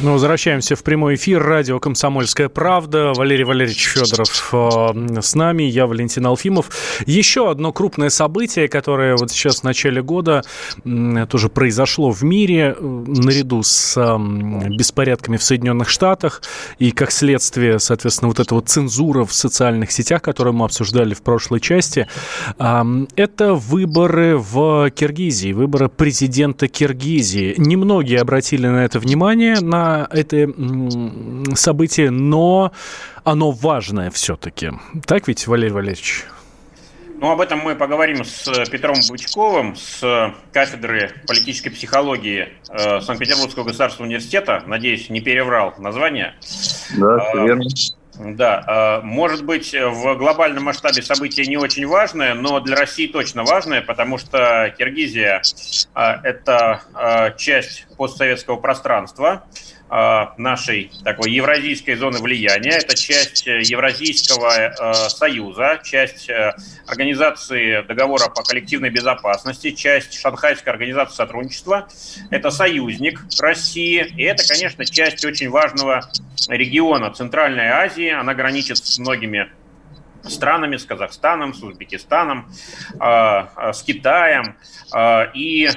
Ну, возвращаемся в прямой эфир. Радио «Комсомольская правда». Валерий Валерьевич Федоров э, с нами, я Валентин Алфимов. Еще одно крупное событие, которое вот сейчас в начале года э, тоже произошло в мире, э, наряду с э, беспорядками в Соединенных Штатах и, как следствие, соответственно, вот эта вот цензура в социальных сетях, которую мы обсуждали в прошлой части, э, это выборы в Киргизии, выборы президента Киргизии. Немногие обратили на это внимание, на это событие, но оно важное все-таки. Так ведь, Валерий Валерьевич? Ну, об этом мы поговорим с Петром Бычковым с кафедры политической психологии э, Санкт-Петербургского государственного университета. Надеюсь, не переврал название. Да, А, верно. Да, э, может быть, в глобальном масштабе событие не очень важное, но для России точно важное, потому что Киргизия э, – это э, часть постсоветского пространства, э, нашей такой евразийской зоны влияния. Это часть э, Евразийского э, союза, часть организации договора по коллективной безопасности, часть Шанхайской организации сотрудничества. Это союзник России, и это, конечно, часть очень важного региона Центральной Азии. Она граничит с многими странами, с Казахстаном, с Узбекистаном, с Китаем. И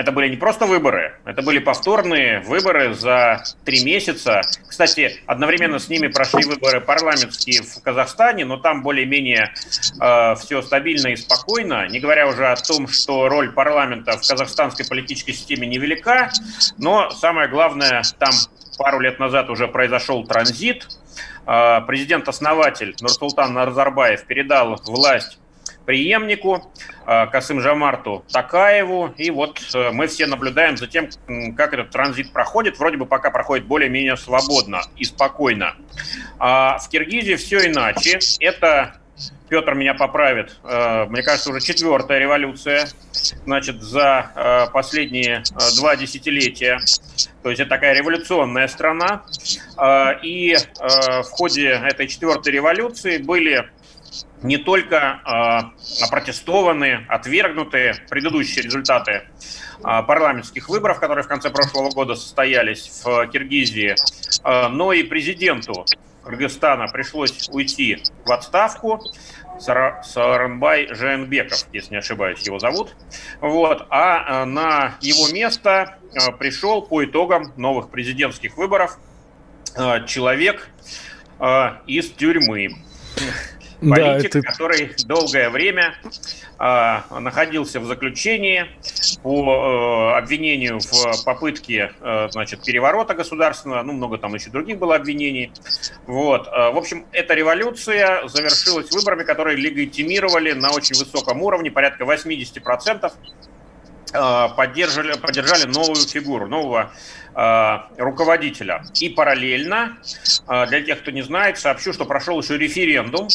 это были не просто выборы, это были повторные выборы за три месяца. Кстати, одновременно с ними прошли выборы парламентские в Казахстане, но там более-менее э, все стабильно и спокойно, не говоря уже о том, что роль парламента в казахстанской политической системе невелика, но самое главное, там пару лет назад уже произошел транзит. Э, Президент-основатель Нурсултан Назарбаев передал власть преемнику э, Касым Жамарту Такаеву. И вот э, мы все наблюдаем за тем, как этот транзит проходит. Вроде бы пока проходит более-менее свободно и спокойно. А в Киргизии все иначе. Это Петр меня поправит. э, Мне кажется, уже четвертая революция, значит, за последние два десятилетия. То есть это такая революционная страна. И в ходе этой четвертой революции были не только э, опротестованы, отвергнуты предыдущие результаты э, парламентских выборов, которые в конце прошлого года состоялись в Киргизии, э, но и президенту Кыргызстана пришлось уйти в отставку. Сара- Саранбай Жээнбеков, если не ошибаюсь, его зовут. Вот. А на его место пришел по итогам новых президентских выборов человек из тюрьмы. Да, Политик, это- который долгое время э, находился в заключении по э, обвинению в попытке э, значит, переворота государственного, ну, много там еще других было обвинений. Вот. Э, в общем, эта революция завершилась выборами, которые легитимировали на очень высоком уровне, порядка 80% э, поддержали, поддержали новую фигуру, нового э, руководителя. И параллельно, э, для тех, кто не знает, сообщу, что прошел еще референдум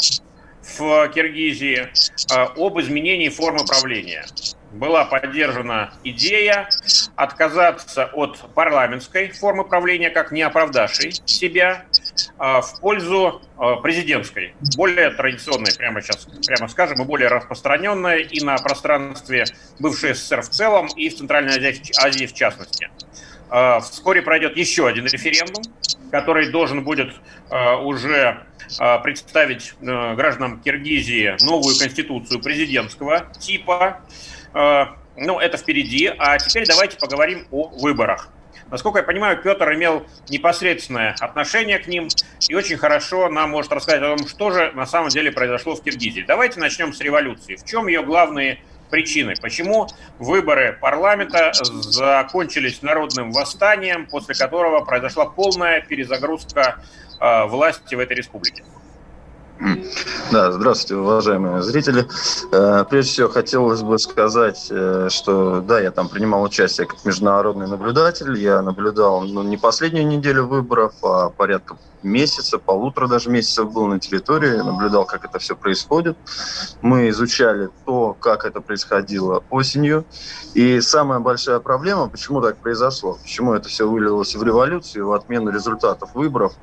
в Киргизии э, об изменении формы правления. Была поддержана идея отказаться от парламентской формы правления, как не оправдавшей себя, э, в пользу э, президентской, более традиционной, прямо сейчас, прямо скажем, и более распространенной и на пространстве бывшей СССР в целом, и в Центральной Азии, Азии в частности. Э, Вскоре пройдет еще один референдум, который должен будет э, уже э, представить гражданам Киргизии новую конституцию президентского типа. Ну, это впереди. А теперь давайте поговорим о выборах. Насколько я понимаю, Петр имел непосредственное отношение к ним и очень хорошо нам может рассказать о том, что же на самом деле произошло в Киргизии. Давайте начнем с революции. В чем ее главные причины? Почему выборы парламента закончились народным восстанием, после которого произошла полная перезагрузка э, власти в этой республике? Да, здравствуйте, уважаемые зрители. Э, прежде всего, хотелось бы сказать, э, что да, я там принимал участие как международный наблюдатель. Я наблюдал ну, не последнюю неделю выборов, а порядка месяца, полутора даже месяцев был на территории, наблюдал, как это все происходит. Мы изучали то, как это происходило осенью. И самая большая проблема, почему так произошло, почему это все вылилось в революцию, в отмену результатов выборов,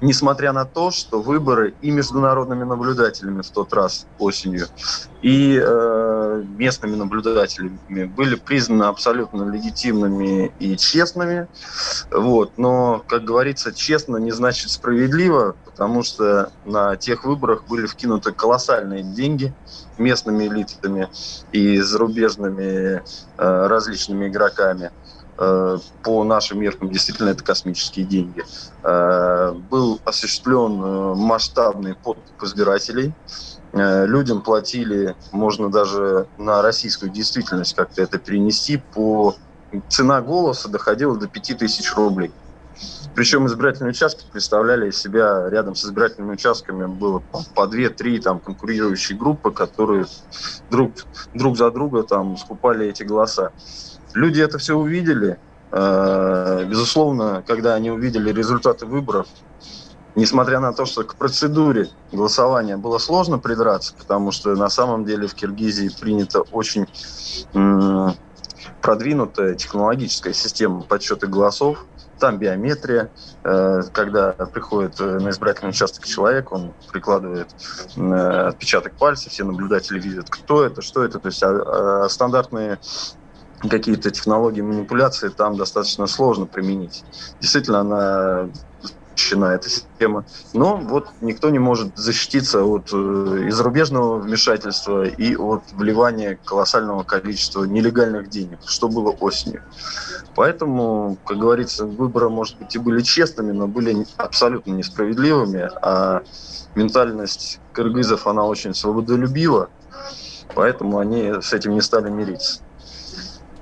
несмотря на то, что выборы и международными наблюдателями в тот раз осенью, и э, местными наблюдателями были признаны абсолютно легитимными и честными. Вот. Но, как говорится, честно не значит справедливо, потому что на тех выборах были вкинуты колоссальные деньги местными элитами и зарубежными э, различными игроками по нашим меркам действительно это космические деньги. Э, был осуществлен э, масштабный подкуп избирателей. Э, людям платили, можно даже на российскую действительность как-то это перенести, по цена голоса доходила до 5000 рублей. Причем избирательные участки представляли из себя рядом с избирательными участками было по две-три там конкурирующие группы, которые друг, друг за друга там скупали эти голоса. Люди это все увидели. Э, безусловно, когда они увидели результаты выборов, несмотря на то, что к процедуре голосования было сложно придраться, потому что на самом деле в Киргизии принята очень продвинутая технологическая система подсчета голосов, там биометрия, э, когда приходит э, на избирательный участок человек, он прикладывает отпечаток пальца, все наблюдатели видят, кто это, что это. То есть а, а стандартные какие-то технологии манипуляции там достаточно сложно применить. Действительно, она защищена эта система. Но вот никто не может защититься от э, зарубежного вмешательства, и от вливания колоссального количества нелегальных денег, что было осенью. Поэтому, как говорится, выборы, может быть, и были честными, но были абсолютно несправедливыми, а ментальность кыргызов, она очень свободолюбива, поэтому они с этим не стали мириться.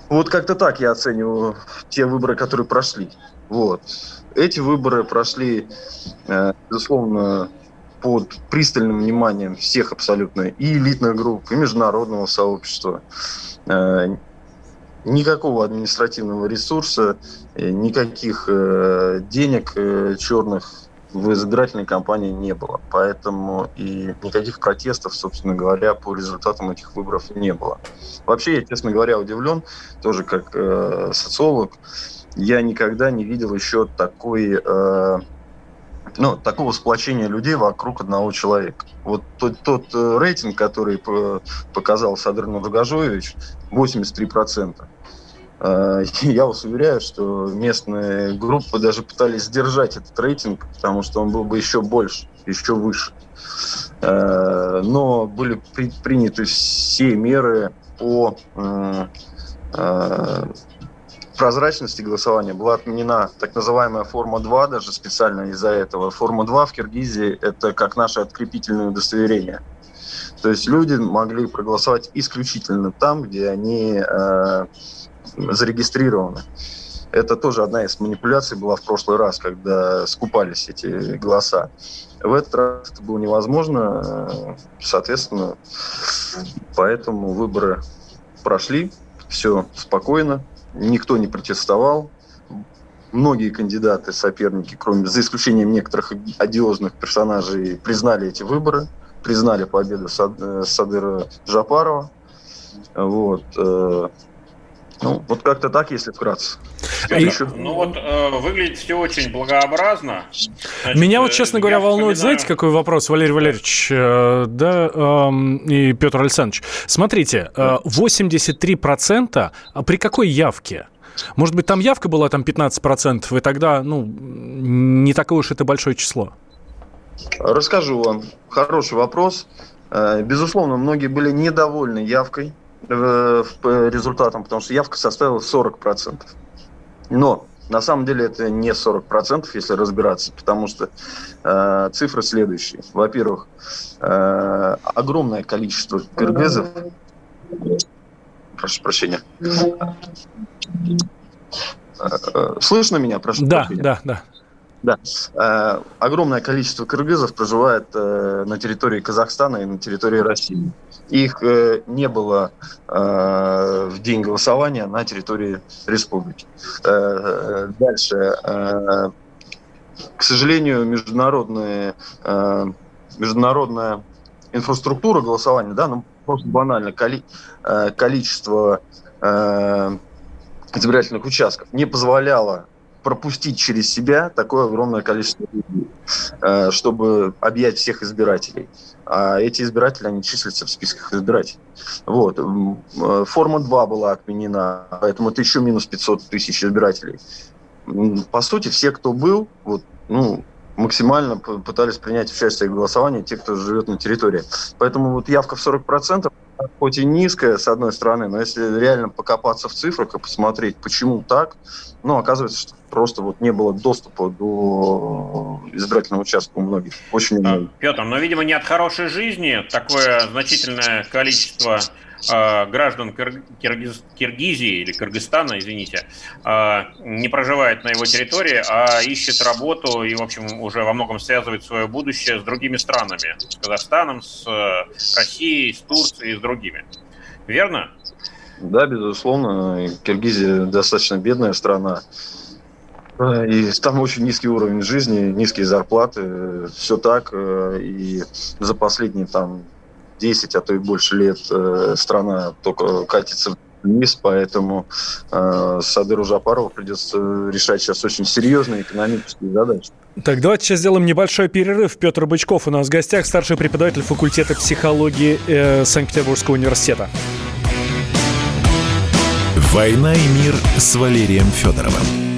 Вот как-то так я оцениваю те выборы, которые прошли. Вот. Эти выборы прошли, э, безусловно, под пристальным вниманием всех абсолютно и элитных групп, и международного сообщества. Э, никакого административного ресурса, э, никаких денег черных в избирательной кампании не было. Поэтому и никаких протестов, собственно говоря, по результатам этих выборов не было. Вообще, я, честно говоря, удивлен, тоже как э, социолог, я никогда не видел еще такой, э, ну, такого сплочения людей вокруг одного человека. Вот тот, тот э, рейтинг, который показал Садыр Нургажоевич, 83%. Э, я вас уверяю, что местные группы даже пытались сдержать этот рейтинг, потому что он был бы еще больше, еще выше. Э, но были приняты все меры по э, прозрачности голосования была отменена так называемая форма 2, даже специально из-за этого. Форма 2 в Киргизии – это как наше открепительное удостоверение. То есть люди могли проголосовать исключительно там, где они зарегистрированы. Это тоже одна из манипуляций была в прошлый раз, когда скупались эти голоса. В этот раз это было невозможно, э, соответственно, поэтому выборы прошли, все спокойно, никто не протестовал. Многие кандидаты, соперники, кроме за исключением некоторых одиозных персонажей, признали эти выборы, признали победу э, Садыра Жапарова. Вот. Э, ну, вот как-то так, если вкратце. Еще... Ну вот э, выглядит все очень благообразно. Значит, Меня вот, честно говоря, волнует, вспоминаю... знаете, какой вопрос, Валерий Валерьевич, э, да, э, и Петр Александрович. Смотрите, э, 83% а при какой явке? Может быть, там явка была там 15%, и тогда, ну, не такое уж это большое число? Расскажу вам. Хороший вопрос. Э, безусловно, многие были недовольны явкой Э, результатом, потому что явка составила 40%. Но на самом деле это не 40%, если разбираться, потому что э, цифры следующие. Во-первых, э, огромное количество кыргызов... Прошу прощения. Э, слышно меня? Прошу да, прощения. Да, да. Да. Э, огромное количество кыргызов проживает э, на территории Казахстана и на территории России. Их э, не было э, в день голосования на территории республики. Э, дальше. К сожалению, международные, э, международная инфраструктура голосования, да, ну, просто банально, коли, количество избирательных участков не позволяло пропустить через себя такое огромное количество людей, чтобы объять всех избирателей. А эти избиратели, они числятся в списках избирателей. Вот. Э, форма 2 была отменена, поэтому это еще минус 500 тысяч избирателей. По сути, все, кто был, вот, ну, максимально пытались принять участие в голосовании те, кто живет на территории. Поэтому вот явка в 40%, хоть и низкая, с одной стороны, но если реально покопаться в цифрах и посмотреть, почему так, ну, оказывается, что просто вот не было доступа до избирательного участка у многих. Очень много. Петр, но, видимо, не от хорошей жизни такое значительное количество э, граждан Киргиз, Киргизии или Кыргызстана, извините, э, не проживает на его территории, а ищет работу и, в общем, уже во многом связывает свое будущее с другими странами, с Казахстаном, с э, Россией, с Турцией, с другими. Верно? Да, безусловно. Киргизия достаточно бедная страна. И там очень низкий уровень жизни, низкие зарплаты, все так. И за последние там 10, а то и больше лет э, страна только катится вниз, поэтому э, Садыру Жапарову придется решать сейчас очень серьезные экономические задачи. Так, давайте сейчас сделаем небольшой перерыв. Петр Бычков у нас в гостях, старший преподаватель факультета психологии э, Санкт-Петербургского университета. «Война и мир» с Валерием Федоровым.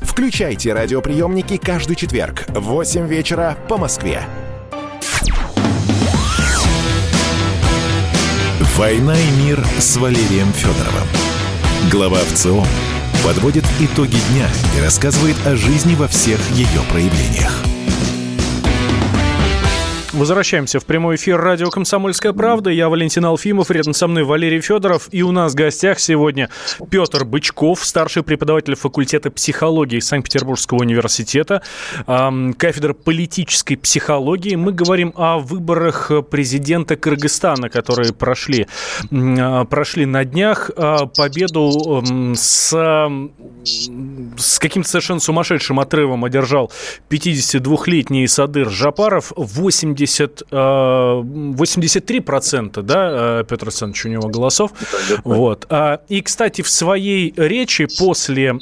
Включайте радиоприемники каждый четверг в 8 вечера по Москве. «Война и мир» с Валерием Федоровым. Глава ВЦО подводит итоги дня и рассказывает о жизни во всех ее проявлениях. Возвращаемся в прямой эфир радио «Комсомольская правда». Я Валентин Алфимов, рядом со мной Валерий Федоров. И у нас в гостях сегодня Петр Бычков, старший преподаватель факультета психологии Санкт-Петербургского университета, кафедра политической психологии. Мы говорим о выборах президента Кыргызстана, которые прошли, а, прошли на днях. А, победу с, с каким-то совершенно сумасшедшим отрывом одержал 52-летний Садыр Жапаров. 80 70, 83%, э, да, э, Петр Александрович, у него голосов. Вот. А, и, кстати, в своей речи после,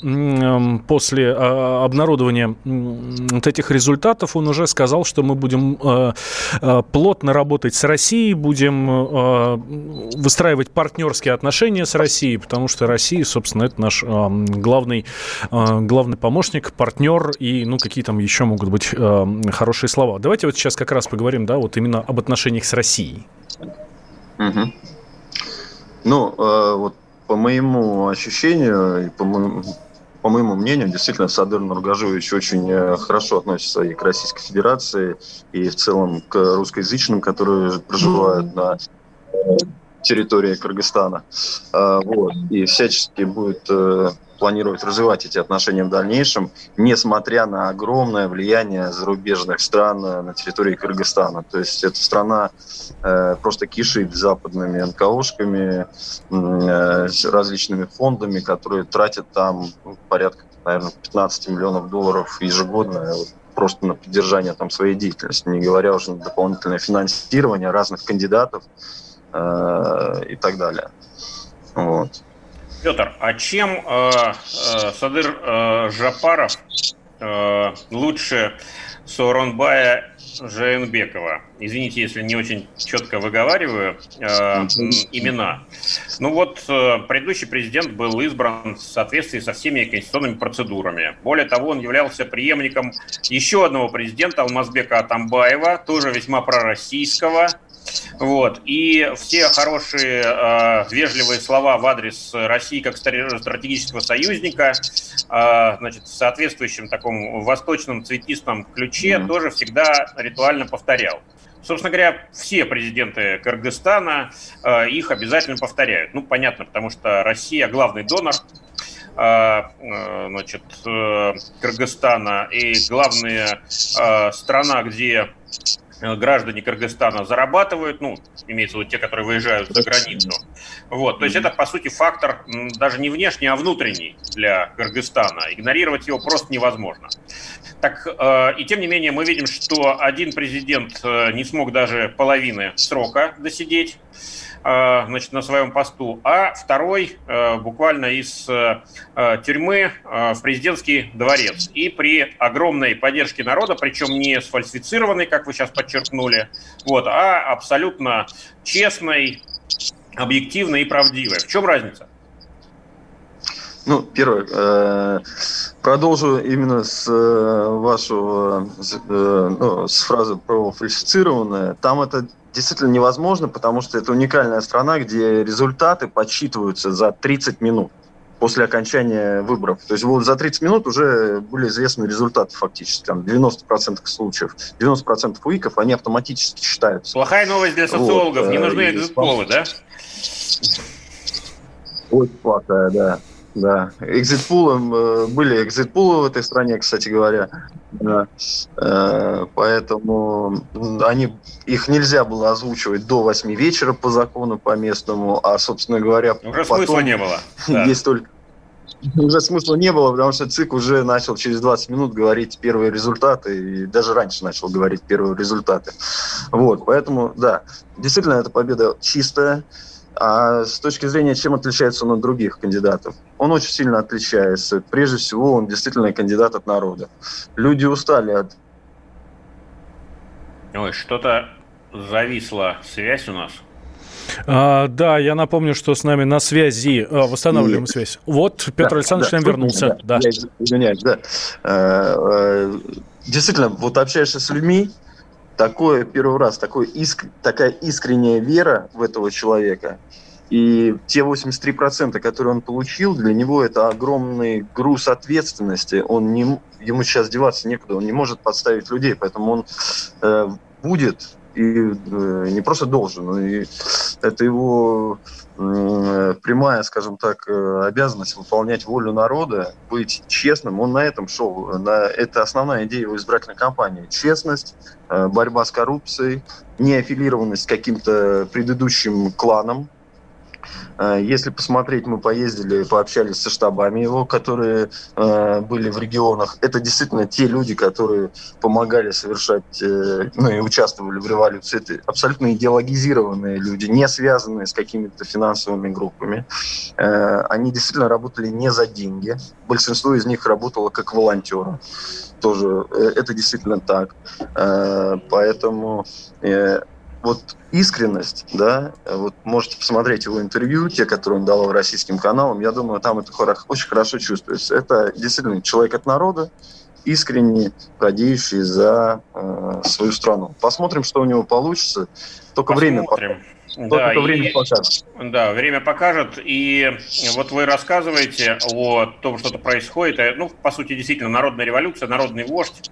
после э, обнародования вот этих результатов он уже сказал, что мы будем плотно работать с Россией, будем выстраивать партнерские отношения с Россией, потому что Россия, собственно, это наш главный, главный помощник, партнер и, ну, какие там еще могут быть хорошие слова. Давайте вот сейчас как раз поговорим говорим, да, вот именно об отношениях с Россией. Угу. Ну, э, вот по моему ощущению и по моему, по моему мнению, действительно, Садыр Нургажевич очень э, хорошо относится и к Российской Федерации, и в целом к русскоязычным, которые проживают mm-hmm. на э, территории Кыргызстана. Э, вот. И всячески будет планирует развивать эти отношения в дальнейшем, несмотря на огромное влияние зарубежных стран на территории Кыргызстана. То есть эта страна э, просто кишит западными НКОшками, э, различными фондами, которые тратят там ну, порядка, наверное, 15 миллионов долларов ежегодно просто на поддержание там своей деятельности, не говоря уже на дополнительное финансирование разных кандидатов э, и так далее. Вот. Петр, а чем э, э, Садыр э, Жапаров э, лучше Сооронбая Жаенбекова? Извините, если не очень четко выговариваю э, имена. Ну вот, э, предыдущий президент был избран в соответствии со всеми конституционными процедурами. Более того, он являлся преемником еще одного президента Алмазбека Атамбаева, тоже весьма пророссийского, вот. И все хорошие, э, вежливые слова в адрес России как стратегического союзника, э, значит, в соответствующем таком восточном цветистом ключе mm-hmm. тоже всегда ритуально повторял. Собственно говоря, все президенты Кыргызстана э, их обязательно повторяют. Ну, понятно, потому что Россия главный донор э, значит, э, Кыргызстана и главная страна, где граждане Кыргызстана зарабатывают, ну, имеется в виду те, которые выезжают за границу. Вот, то есть это, по сути, фактор даже не внешний, а внутренний для Кыргызстана. Игнорировать его просто невозможно. Так, э, и тем не менее, мы видим, что один президент э, не смог даже половины срока досидеть. Э, значит, на своем посту, а второй э, буквально из э, тюрьмы в президентский дворец. И при огромной поддержке народа, причем не сфальсифицированной, как вы сейчас подчеркнули, вот, а абсолютно честной, объективной и правдивой. В чем разница? Ну, первое, продолжу именно с вашего, ну, с фразы про фальсифицированное. Там это действительно невозможно, потому что это уникальная страна, где результаты подсчитываются за 30 минут после окончания выборов. То есть вот за 30 минут уже были известны результаты фактически. Там 90% случаев, 90% уиков, они автоматически считаются. Плохая новость для социологов. Вот, Не нужны экзит-полы, да? Очень плохая, да. Да, экзитпулом э, были экзитпулы в этой стране, кстати говоря. Э, поэтому они, их нельзя было озвучивать до 8 вечера по закону, по местному, а, собственно говоря, Уже потом смысла не было. Да. Есть только уже смысла не было, потому что ЦИК уже начал через 20 минут говорить первые результаты, и даже раньше начал говорить первые результаты. Вот, поэтому, да, действительно, эта победа чистая. А с точки зрения, чем отличается он от других кандидатов? Он очень сильно отличается. Прежде всего, он действительно кандидат от народа. Люди устали от... Ой, что-то зависла связь у нас. А, да, я напомню, что с нами на связи, а, восстанавливаем Нет. связь. Вот Петр да, Александрович да, вернулся. Да, да. Я извиняюсь, да. А, а, действительно, вот общаешься с людьми, такое первый раз, такой иск, такая искренняя вера в этого человека. И те 83%, которые он получил, для него это огромный груз ответственности. Он не, ему сейчас деваться некуда, он не может подставить людей, поэтому он э, будет и э, не просто должен, но и это его э, прямая, скажем так, э, обязанность выполнять волю народа, быть честным. Он на этом шел. На, это основная идея его избирательной кампании. Честность, борьба с коррупцией, неаффилированность к каким-то предыдущим кланам, Э, если посмотреть, мы поездили, пообщались со штабами его, которые э, были в регионах. Это действительно те люди, которые помогали совершать, э, ну и участвовали в революции. Это абсолютно идеологизированные люди, не связанные с какими-то финансовыми группами. Они действительно работали не за деньги. Большинство из них работало как волонтеры тоже это действительно так. Поэтому вот искренность, да, вот можете посмотреть его интервью, те, которые он давал российским каналам, я думаю, там это очень хорошо чувствуется. Это действительно человек от народа, искренне радеющий за э, свою страну. Посмотрим, что у него получится. Только Посмотрим. время. Да, и, время покажет. Да, время покажет. И вот вы рассказываете о том, что-то происходит. Э, ну, по сути, действительно, народная революция, народный вождь.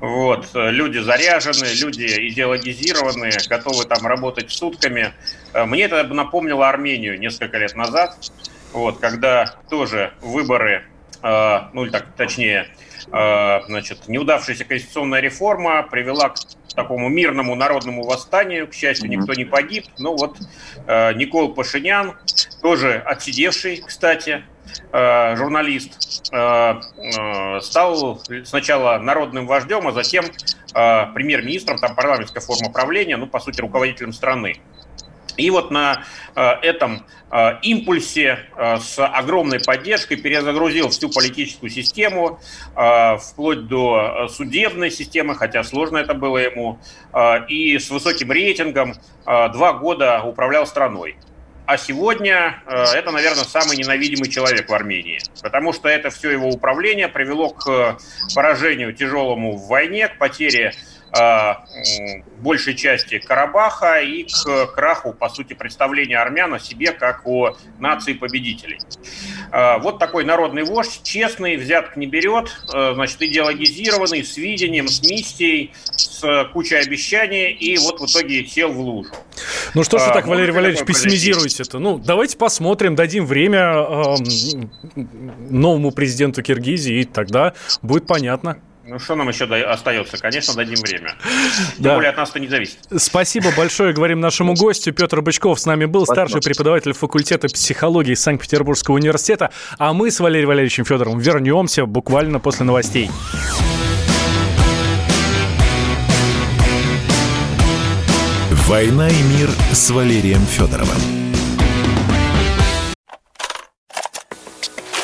Вот, люди заряжены, люди идеологизированные, готовы там работать сутками. Э, мне это напомнило Армению несколько лет назад. вот, когда тоже выборы, э, ну или так, точнее, э, значит, неудавшаяся конституционная реформа привела к такому мирному народному восстанию. К счастью, никто не погиб. Ну вот э, Никол Пашинян, тоже отсидевший, кстати, журналист, стал сначала народным вождем, а затем премьер-министром, там парламентская форма правления, ну, по сути, руководителем страны. И вот на э, этом э, импульсе э, с огромной поддержкой перезагрузил всю политическую систему, вплоть до судебной системы, хотя сложно это было ему, и с высоким рейтингом два года управлял страной. А сегодня это, наверное, самый ненавидимый человек в Армении, потому что это все его управление привело к поражению тяжелому в войне, к потере большей части Карабаха и к краху, по сути, представления армян о себе как о нации победителей. А, вот такой народный вождь, честный, взяток не берет, а, значит, идеологизированный, с видением, с миссией, с кучей обещаний, и вот в итоге сел в лужу. Ну что ж вы так, Валерий Валерьевич, пессимизируете-то? Ну, давайте посмотрим, дадим время э, новому президенту Киргизии, и тогда будет понятно. Ну, что нам еще остается? Конечно, дадим время. Тем да. более от нас это не зависит. Спасибо большое, говорим нашему гостю. Петр Бычков с нами был, Спасибо. старший преподаватель факультета психологии Санкт-Петербургского университета. А мы с Валерием Валерьевичем Федоровым вернемся буквально после новостей. «Война и мир» с Валерием Федоровым.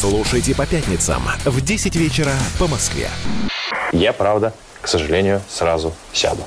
Слушайте по пятницам в 10 вечера по Москве. Я, правда, к сожалению, сразу сяду.